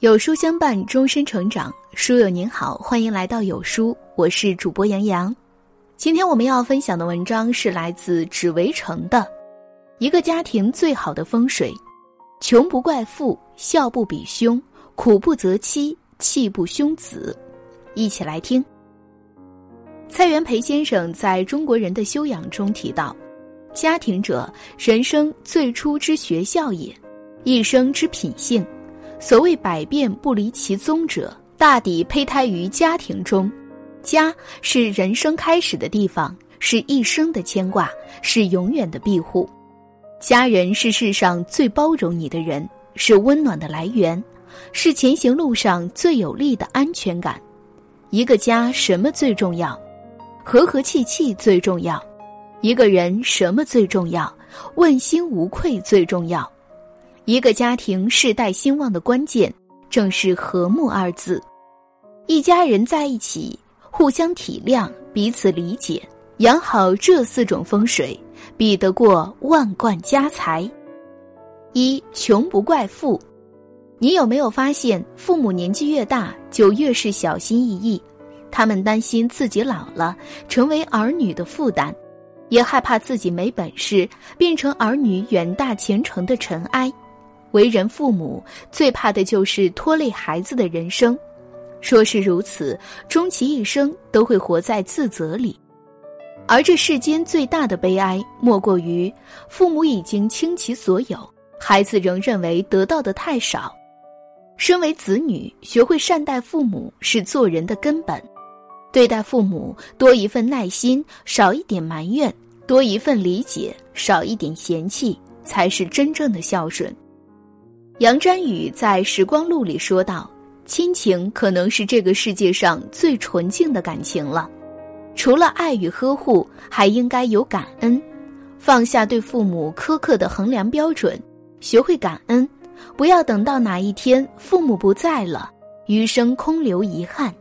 有书相伴，终身成长。书友您好，欢迎来到有书，我是主播杨洋。今天我们要分享的文章是来自纸围城的《一个家庭最好的风水》，穷不怪富，孝不比兄，苦不择妻，气不凶子。一起来听。蔡元培先生在中国人的修养中提到：“家庭者，人生最初之学校也，一生之品性。”所谓百变不离其宗者，大抵胚胎于家庭中。家是人生开始的地方，是一生的牵挂，是永远的庇护。家人是世上最包容你的人，是温暖的来源，是前行路上最有力的安全感。一个家什么最重要？和和气气最重要。一个人什么最重要？问心无愧最重要。一个家庭世代兴旺的关键，正是和睦二字。一家人在一起，互相体谅，彼此理解，养好这四种风水，比得过万贯家财。一穷不怪富，你有没有发现，父母年纪越大，就越是小心翼翼？他们担心自己老了成为儿女的负担，也害怕自己没本事变成儿女远大前程的尘埃。为人父母最怕的就是拖累孩子的人生，说是如此，终其一生都会活在自责里。而这世间最大的悲哀，莫过于父母已经倾其所有，孩子仍认为得到的太少。身为子女，学会善待父母是做人的根本。对待父母多一份耐心，少一点埋怨；多一份理解，少一点嫌弃，才是真正的孝顺。杨瞻宇在《时光录》里说道：“亲情可能是这个世界上最纯净的感情了，除了爱与呵护，还应该有感恩。放下对父母苛刻的衡量标准，学会感恩，不要等到哪一天父母不在了，余生空留遗憾。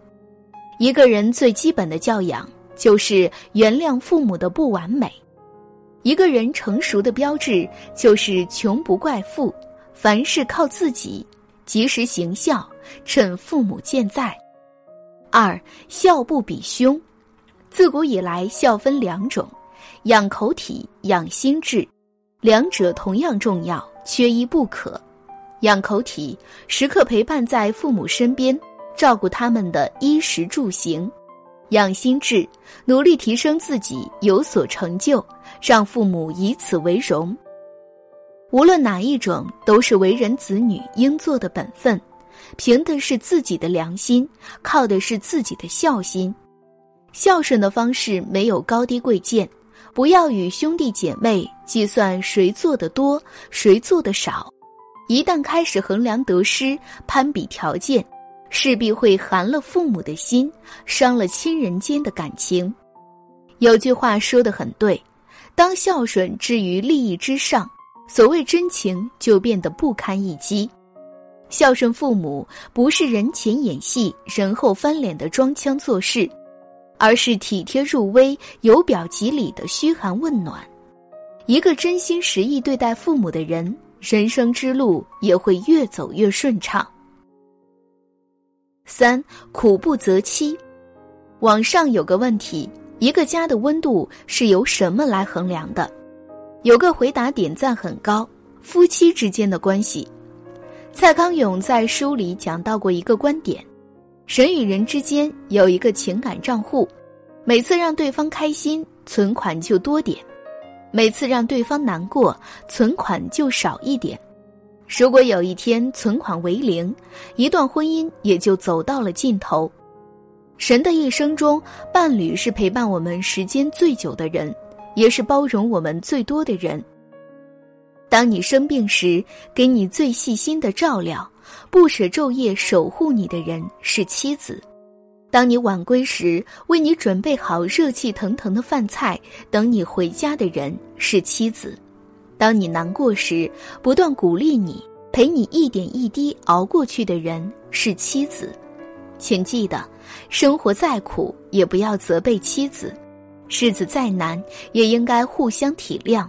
一个人最基本的教养，就是原谅父母的不完美。一个人成熟的标志，就是穷不怪富。”凡事靠自己，及时行孝，趁父母健在。二孝不比兄，自古以来孝分两种，养口体、养心智，两者同样重要，缺一不可。养口体，时刻陪伴在父母身边，照顾他们的衣食住行；养心智，努力提升自己，有所成就，让父母以此为荣。无论哪一种，都是为人子女应做的本分，凭的是自己的良心，靠的是自己的孝心。孝顺的方式没有高低贵贱，不要与兄弟姐妹计算谁做的多，谁做的少。一旦开始衡量得失、攀比条件，势必会寒了父母的心，伤了亲人间的感情。有句话说的很对：当孝顺置于利益之上。所谓真情，就变得不堪一击。孝顺父母，不是人前演戏、人后翻脸的装腔作势，而是体贴入微、由表及里的嘘寒问暖。一个真心实意对待父母的人，人生之路也会越走越顺畅。三苦不择妻，网上有个问题：一个家的温度是由什么来衡量的？有个回答点赞很高，夫妻之间的关系。蔡康永在书里讲到过一个观点：人与人之间有一个情感账户，每次让对方开心，存款就多点；每次让对方难过，存款就少一点。如果有一天存款为零，一段婚姻也就走到了尽头。人的一生中，伴侣是陪伴我们时间最久的人。也是包容我们最多的人。当你生病时，给你最细心的照料，不舍昼夜守护你的人是妻子；当你晚归时，为你准备好热气腾腾的饭菜，等你回家的人是妻子；当你难过时，不断鼓励你、陪你一点一滴熬过去的人是妻子。请记得，生活再苦，也不要责备妻子。日子再难，也应该互相体谅。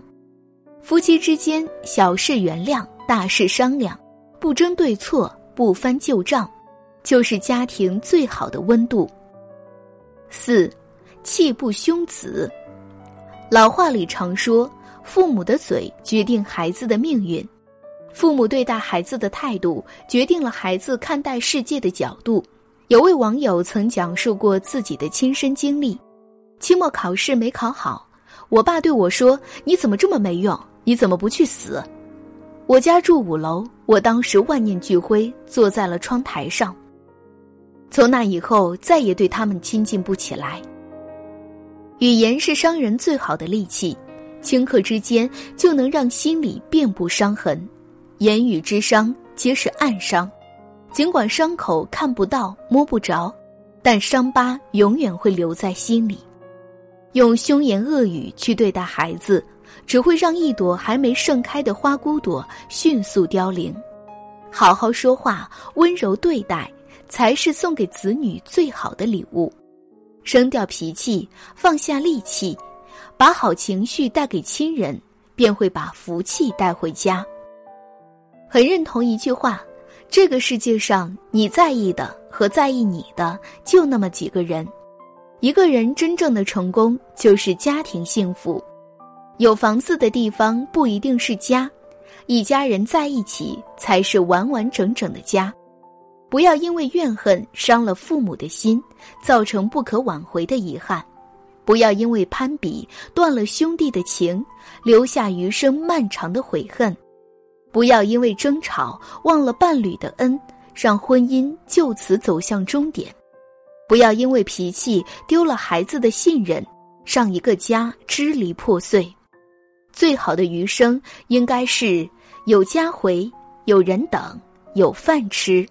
夫妻之间，小事原谅，大事商量，不争对错，不翻旧账，就是家庭最好的温度。四，气不凶子。老话里常说，父母的嘴决定孩子的命运，父母对待孩子的态度决定了孩子看待世界的角度。有位网友曾讲述过自己的亲身经历：期末考试没考好，我爸对我说：“你怎么这么没用？你怎么不去死？”我家住五楼，我当时万念俱灰，坐在了窗台上。从那以后，再也对他们亲近不起来。语言是伤人最好的利器，顷刻之间就能让心里遍布伤痕。言语之伤皆是暗伤，尽管伤口看不到摸不着，但伤疤永远会留在心里。用凶言恶语去对待孩子，只会让一朵还没盛开的花骨朵迅速凋零。好好说话，温柔对待，才是送给子女最好的礼物。扔掉脾气，放下戾气，把好情绪带给亲人，便会把福气带回家。很认同一句话：这个世界上，你在意的和在意你的，就那么几个人。一个人真正的成功，就是家庭幸福。有房子的地方不一定是家，一家人在一起才是完完整整的家。不要因为怨恨伤了父母的心，造成不可挽回的遗憾；不要因为攀比断了兄弟的情，留下余生漫长的悔恨；不要因为争吵忘了伴侣的恩，让婚姻就此走向终点；不要因为脾气丢了孩子的信任，让一个家支离破碎。最好的余生应该是有家回，有人等，有饭吃。